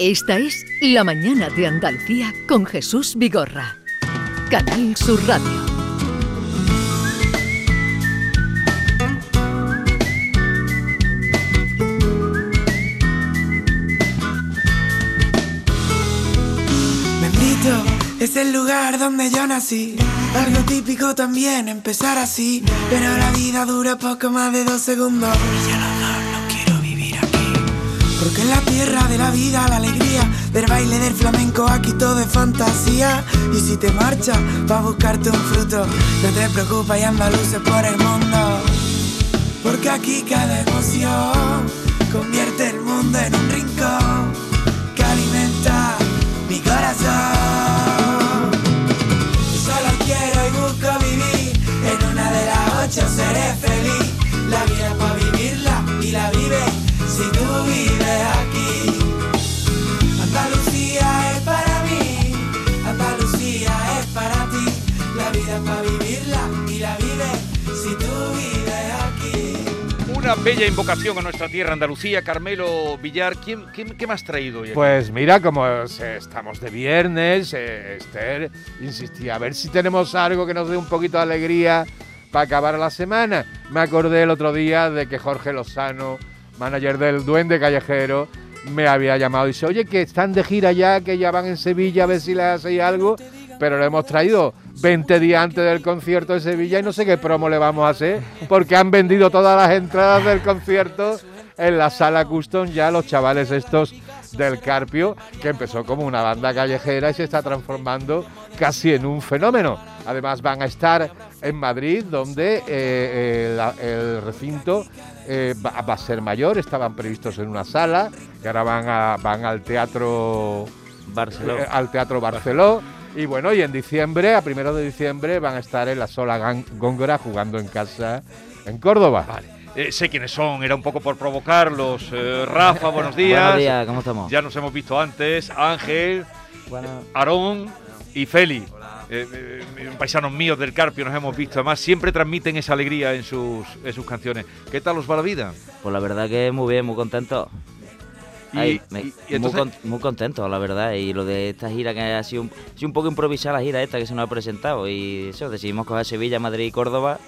Esta es La Mañana de Andalucía con Jesús Vigorra. Canal Sur Radio. Bendito es el lugar donde yo nací. Algo típico también empezar así. Pero la vida dura poco más de dos segundos. Y yo no, no, no quiero vivir aquí. Porque en la tierra de la vida, la alegría del baile del flamenco, aquí todo es fantasía. Y si te marchas, va a buscarte un fruto. No te preocupes y anda luces por el mundo. Porque aquí cada emoción convierte el mundo en un rincón bella invocación a nuestra tierra, Andalucía. Carmelo Villar, ¿quién, quién- qué me has traído hoy? Pues mira, como estamos de viernes, eh, Esther insistía a ver si tenemos algo que nos dé un poquito de alegría para acabar la semana. Me acordé el otro día de que Jorge Lozano, manager del Duende Callejero, me había llamado y dice, oye, que están de gira ya, que ya van en Sevilla a ver si les hacéis algo, pero lo hemos traído 20 días antes del concierto de Sevilla y no sé qué promo le vamos a hacer, porque han vendido todas las entradas del concierto en la sala custom ya los chavales estos del Carpio, que empezó como una banda callejera y se está transformando casi en un fenómeno. Además van a estar en Madrid, donde eh, eh, el recinto eh, va, va a ser mayor, estaban previstos en una sala, y ahora van, a, van al teatro Barcelona. eh, al Teatro Barceló. Y bueno, y en diciembre, a primero de diciembre, van a estar en la Sola Góngora jugando en casa en Córdoba. Vale. Eh, sé quiénes son, era un poco por provocarlos. Eh, Rafa, buenos días. Buenos días, ¿cómo estamos? Ya nos hemos visto antes. Ángel, Bueno, Aarón y Feli. Eh, eh, paisanos míos del Carpio nos hemos visto. Además, siempre transmiten esa alegría en sus, en sus canciones. ¿Qué tal os va la vida? pues la verdad que muy bien, muy contento. Y- Ay, me- y- y muy, entonces- muy contento, la verdad. Y lo de esta gira que ha sido un, ha sido un poco improvisada la gira esta que se nos ha presentado. Y eso, decidimos coger Sevilla, Madrid y Córdoba.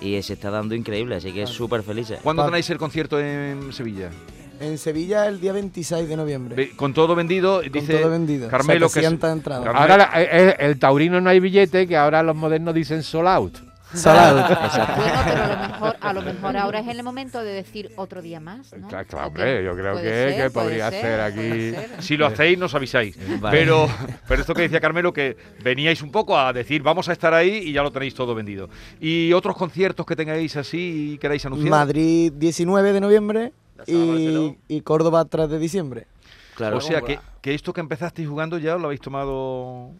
Y se está dando increíble, así que súper felices. ¿Cuándo tenéis el concierto en Sevilla? En Sevilla el día 26 de noviembre. Con todo vendido, Con dice todo vendido. Carmelo que es- 700 entradas. Carmelo- Ahora la- eh, eh, el taurino no hay billete, que ahora los modernos dicen sold out. Salado. Bueno, pero a lo mejor, a lo mejor ahora es el momento de decir otro día más, ¿no? Claro, hombre, yo creo que- ser, que podría ser aquí- puede ser. Si lo hacéis, nos avisáis. Vale. Pero, pero esto que decía Carmelo, que veníais un poco a decir, vamos a estar ahí y ya lo tenéis todo vendido. ¿Y otros conciertos que tengáis así y queráis anunciar? Madrid 19 de noviembre y, y Córdoba 3 de diciembre. Claro. O sea, que, que esto que empezasteis jugando ya lo habéis tomado...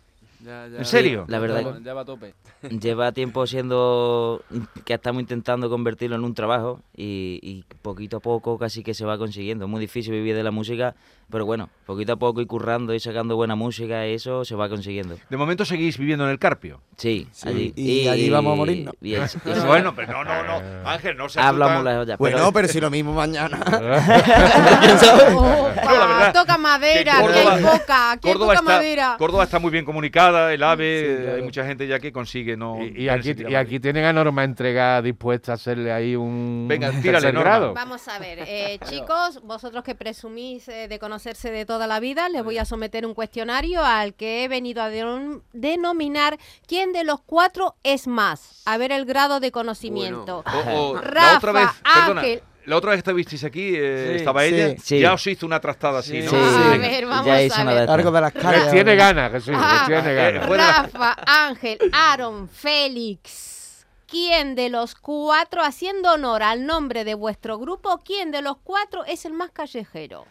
Ya, ya. ¿En serio? la verdad Ya va- ya va a tope. Lleva tiempo siendo que estamos intentando convertirlo en un trabajo y, y poquito a poco casi que se va consiguiendo. Es muy difícil vivir de la música, pero bueno, poquito a poco y currando y sacando buena música y eso se va consiguiendo. De momento seguís viviendo en el Carpio. Sí, Sí, allí. y allí vamos a morirnos. y es- y eso- Bueno, pero no, no, no. Ángel, no se hablamos las ollas. Bueno, pero- pero si lo mismo mañana. Opa, No, la verdad, toca madera, que hay Córdoba- poca, que hay Córdoba poca está, madera. Córdoba está muy bien comunicada, el AVE, Sí, claro. hay mucha gente ya que consigue no... Y, aquí, y aquí tienen a Norma Entrega dispuesta a hacerle ahí un Venga, tírale, tercer Norma. grado. Vamos a ver, eh, chicos, vosotros que presumís eh, de conocerse de toda la vida, les voy a someter un cuestionario al que he venido a denom- denominar quién de los cuatro es más. A ver el grado de conocimiento. O- o la Rafa, otra vez, perdona, la otra vez que estuvisteis aquí, eh, Sí, estaba ella, Sí. ya os hizo una trastada así, ¿no? Sí, A ver, vamos ya a ver. de estas. Largo de las caras. tiene ganas, Jesús, Ah, les tiene ganas. Fuera. Rafa, Ángel, Aaron, Félix. ¿Quién de los cuatro, haciendo honor al nombre de vuestro grupo, quién de los cuatro es el más callejero?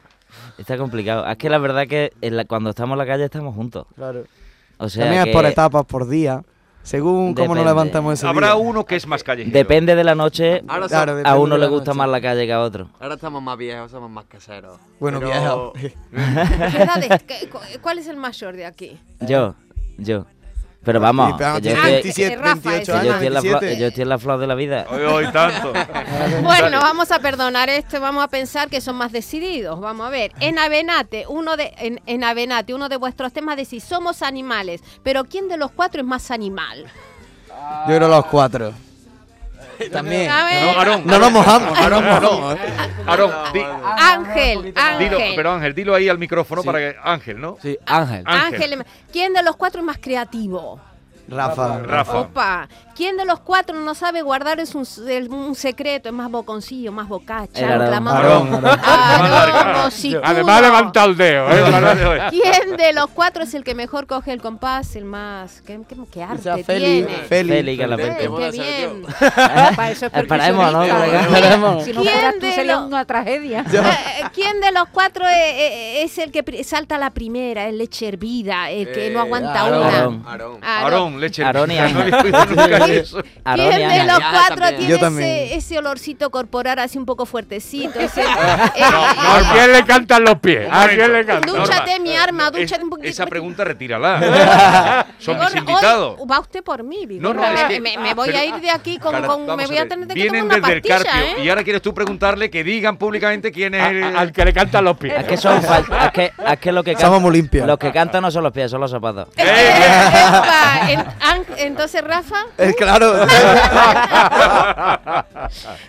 Está complicado. Es que la verdad que en la- cuando estamos en la calle estamos juntos. Claro. O sea También que es por etapas, por día. Según cómo nos Depende. levantamos ese Habrá día. uno que es más callejero. depende de la noche. Ahora, Claro, depende A uno le gusta noche. más la calle que a otro. ahora estamos más viejos, somos más caseros. Bueno, Pero- viejo. ¿Qué edades- qué- cu- ¿Cuál es el mayor de aquí? Yo, yo. Pero vamos, Sí, pero que yo tiene estoy, 27, Eh, Rafa, 28 ese que yo años, estoy en la flor, 27. yo estoy en la flor de la vida. Hoy, hoy tanto. Bueno, vamos a perdonar esto, vamos a pensar que son más decididos. Vamos a ver, en Avenate, uno de en, en Avenate, uno de vuestros temas decís, somos animales, pero ¿quién de los cuatro es más animal? Yo creo los cuatro. También. A ver, No, Aarón. No nos mojamos, no Aarón. ¿eh? Aarón, Ángel, dilo, Ángel. pero Ángel, dilo ahí al micrófono Sí. para que. Ángel, ¿no? Sí, Ángel. Ángel. Ángel, ¿quién de los cuatro es más creativo? Rafa. Rafa. Opa, ¿quién de los cuatro no sabe guardar es un, el- un secreto? Es más boconcillo, más bocacha, El. Además levanta el dedo, ¿eh? ¿Quién de los cuatro es el que mejor coge el compás? El más. ¿Qué, qué, qué arte Quizá Feli. tiene? Feli. Feli, que la Eh, qué bien. Para eso es Esperemos, ¿no? percusionista. Esperemos. Si no ¿Quién fueras tú de sería los- una tragedia. Eh, ¿Quién de los cuatro eh, eh, es, el que salta la primera? Es leche hervida, el que no Eh, aguanta una. Aarón. Aarón. Aarón. Aarón, leche. Aarón y ¿Quién de los Ya, cuatro tiene ese, ese olorcito corporal así un poco fuertecito? Ese, eh, ¿A quién le cantan los pies? ¿A quién le cantan? Dúchate, mi arma, Es- dúchate un poquito. Esa pregunta retírala. Son mis invitados. va usted por mí, No, no, es me, que- me- me voy pero- a ir de aquí con, Cara, con- me voy a tener que tomar Vienen una desde el pastilla, Carpio ¿eh? y ahora quieres tú preguntarle que digan públicamente quién es A- el. al que le cantan los pies. Es que son es que, es que lo que Somos cantan, muy limpios. los que cantan no son los pies, son los zapatos. Eh, Epa, en- entonces, Rafa, Es claro.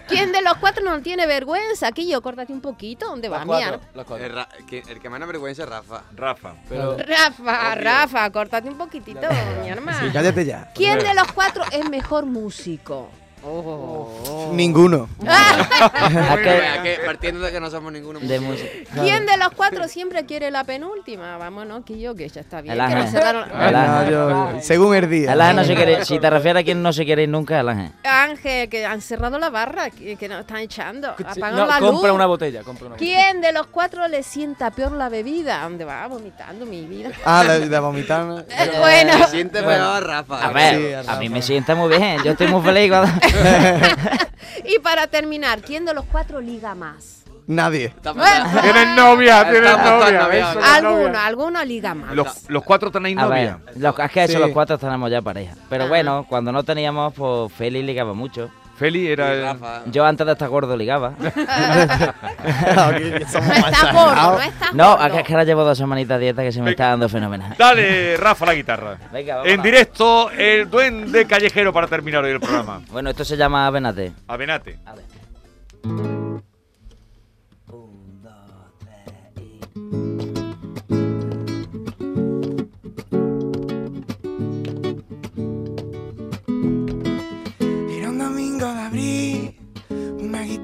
¿quién de los cuatro no tiene vergüenza? Aquí yo, córtate un poquito. ¿Dónde va, mi arma? El, el que más vergüenza es Rafa. Rafa. Pero Rafa, Rafa, córtate un poquitito, mi hermano. Sí, cállate ya. ¿Quién de los cuatro es mejor músico? Ninguno. Que- vea que partiendo de que no somos ninguno de música. ¿Quién de los cuatro siempre quiere la penúltima? Vámonos, que yo, que ya está bien. El que nos El No, yo- según el día. El ángel no se quiere, si te refieres a quien no se quiere ir nunca, el ángel. Ángel, que han cerrado la barra, que, que nos están echando. Apagan No, la compra una botella, compra una botella. ¿Quién de los cuatro le sienta peor la bebida? ¿Dónde va? Vomitando mi vida. Ah, de, de vomitar. Eh, bueno, Se siente peor Rafa. A ver, Sí, a Rafa. mí me sienta muy bien, yo estoy muy feliz cuando... y para terminar, ¿quién de los cuatro liga más? Nadie. Tienen novia, tienen novia. Alguno, alguno liga más. Los, los cuatro tenéis ver, novia. los, es que eso, Sí. los cuatro tenemos ya pareja. Pero Ah. bueno, cuando no teníamos, pues Feli ligaba mucho. Feli era. El-. Yo antes de estar gordo ligaba. No más está gordo, no está No, gordo. es que ahora llevo dos semanitas de dieta que se me está dando fenomenal. Dale, Rafa, la guitarra. Venga, vamos. En directo, el duende callejero para terminar hoy el programa. Bueno, esto se llama Venate. Avenate. A ver.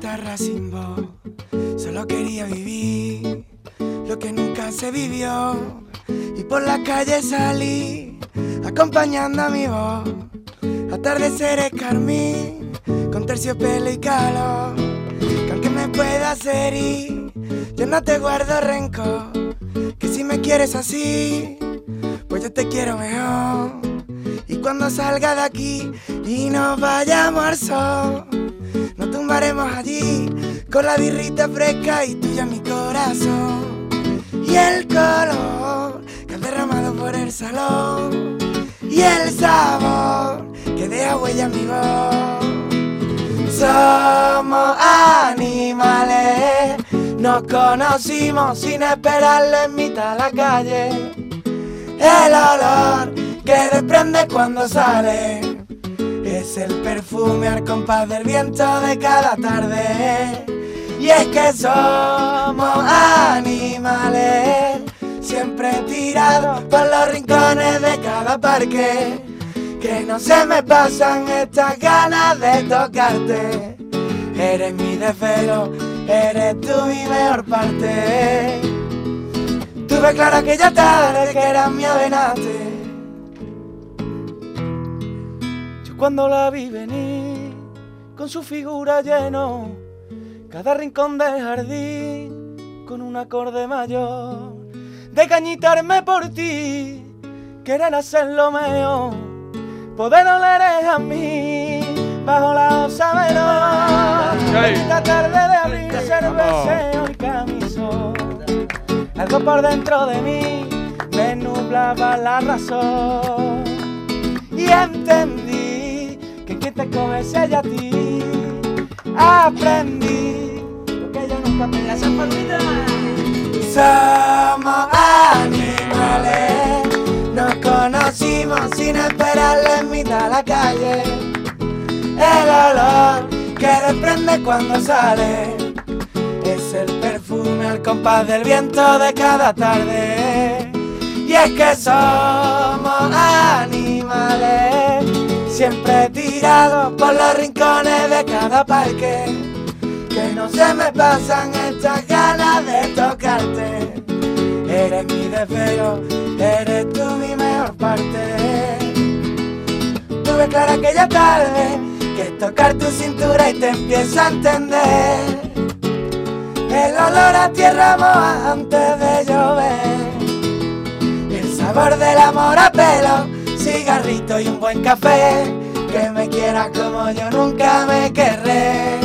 Guitarra sin voz. Solo quería vivir lo que nunca se vivió. Y por la calle salí, acompañando a mi voz. Atardeceres carmín, con terciopelo y calor. Que aunque me puedas herir, yo no te guardo rencor. Que si me quieres así, pues yo te quiero mejor. Y cuando salga de aquí y nos vayamos al sol, tumbaremos allí con la birrita fresca y tuya mi corazón. Y el color que ha derramado por el salón, y el sabor que deja huella en mi voz. Somos animales, nos conocimos sin esperarlo en mitad de la calle. El olor que desprende cuando sale es el perfume al compás del viento de cada tarde. Y es que somos animales, siempre tirados por los rincones de cada parque. Que no se me pasan estas ganas de tocarte. Eres mi desvelo, eres tú mi mejor parte. Tuve claro aquella tarde que era mi avenate. Cuando la vi venir, con su figura lleno, cada rincón del jardín, con un acorde mayor, de cañitarme por ti, querer hacer lo mejor, poder oler a mí, bajo la osa menor. Esta tarde de abril, cerveceo y camisón. Algo por dentro de mí me nublaba la razón. y entendí que quien te come es ella a ti. Aprendí lo que yo nunca me las Somos animales, nos conocimos sin esperarle en mitad de la calle. El olor que desprende cuando sale es el perfume al compás del viento de cada tarde. Y es que somos animales, siempre tirados por los rincones de cada parque. Que no se me pasan estas ganas de tocarte. Eres mi deseo, eres tú mi mejor parte. Tuve clara aquella tarde que tocar tu cintura y te empiezo a entender. El olor a tierra moja antes de llover. El sabor del amor a pelo, cigarrito y un buen café. Que me quieras como yo nunca me querré.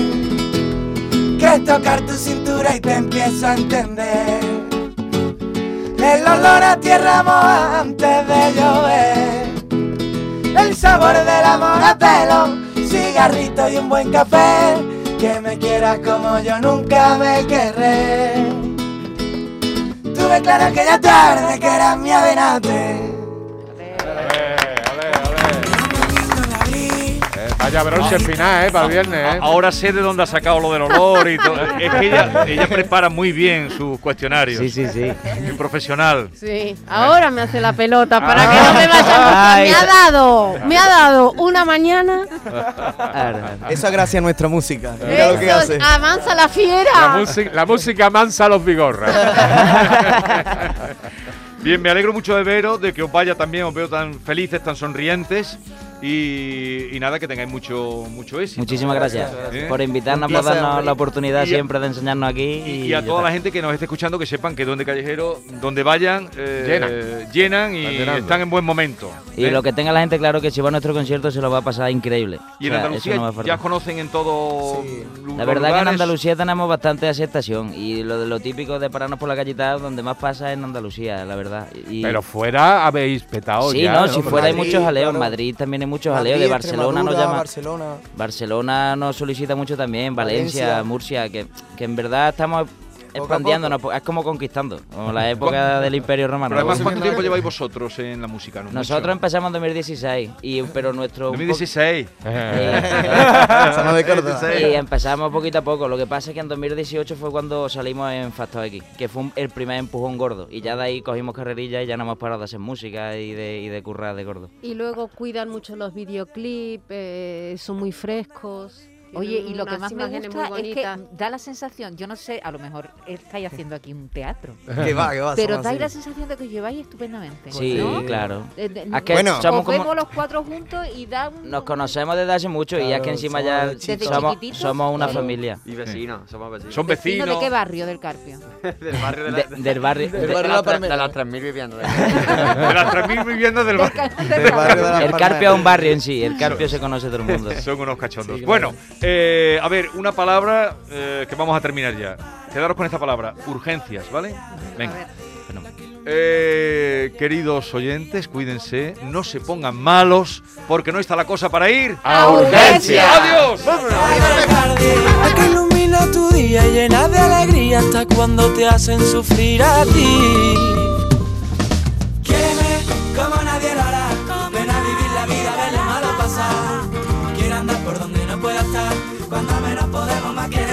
Que tocar tu cintura y te empiezo a entender. El olor a tierra moja antes de llover. El sabor del amor a pelo, cigarrito y un buen café que me quieras como yo nunca me querré. Tuve claro aquella tarde que eras mi avenate. Vaya bronce final, ¿eh? Para el viernes, ¿eh? Ahora sé de dónde ha sacado lo del olor y todo. Es que ella, ella prepara muy bien sus cuestionarios. Sí, sí, sí. Muy profesional. Sí, ahora me hace la pelota para que Ah. no me vaya. Ay. Me ha dado, me ha dado una mañana. Eso es gracias a nuestra música. Mira lo que Eso, hace. avanza la La, fiera. música, la música mansa a los vigorras. Bien, me alegro mucho de veros, de que os vaya también, os veo tan felices, tan sonrientes. Y, y nada, que tengáis mucho, mucho éxito. Muchísimas gracias ¿Eh? por invitarnos, por darnos la oportunidad Y siempre de enseñarnos aquí. Y, Y, y a toda la gente que nos esté escuchando que sepan que Duende Callejero, donde vayan, eh, Llenan. llenan y Están en buen momento. Y ¿eh? lo que tenga la gente claro que si va a nuestro concierto se lo va a pasar increíble. Y en O sea, Andalucía no ya conocen en todo. Sí. La verdad que en. Andalucía tenemos bastante aceptación y lo de lo típico de pararnos por la callita donde más pasa es en Andalucía, la verdad. Y, Pero fuera habéis petado sí, ya. no, si fuera hay muchos jaleos, claro. Madrid también hay muchos jaleos, de Barcelona nos llama. Barcelona. Barcelona nos solicita mucho también, Valencia, Valencia. Murcia, que, que en verdad estamos expandiéndonos, es como conquistando, como la época del Imperio Romano. Pero además, Sí, ¿cuánto tiempo lleváis vosotros en la música? No Nosotros mucho. empezamos en 2016, y, pero nuestro... un po- 2016. Somos de Córdoba. Y empezamos poquito a poco. Lo que pasa es que en 2018 fue cuando salimos en Factor X, que fue un- el primer empujón gordo. Y ya de ahí cogimos carrerilla y ya no hemos parado de hacer música y de, y de currar de gordo. Y luego cuidan mucho los videoclips, eh, son muy frescos. Oye, y lo que más me gusta muy es que da la sensación, yo no sé, a lo mejor estáis haciendo aquí un teatro, Que va, que va. pero somos dais la sensación de que os lleváis estupendamente. Sí, ¿no? claro. Eh, de- Es que Bueno. somos os como... vemos los cuatro juntos y da un... Nos conocemos desde hace mucho y ya que encima somos ya somos, somos una Claro. familia. Y vecinos, somos vecinos. Son ¿Vecino vecinos. de qué barrio del Carpio? del barrio de, la, De- del barrio. De- barrio de, La las tre- Palmera. de las 3.000 viviendas. de- las 3.000 viviendas del barrio. Del barrio de la el. Carpio es un barrio en sí, el Carpio se conoce todo el mundo. Son unos cachondos. Bueno, eh, a ver, una palabra eh, que vamos a terminar ya. Quedaros con esta palabra, urgencias, ¿vale? Venga. Bueno. Eh, queridos oyentes, cuídense, no se pongan malos, porque no está la cosa para ir. ¡A urgencia! ¡Adiós! La que ilumina tu día llena de alegría hasta cuando te hacen sufrir a ti. Cuando menos podemos, más queremos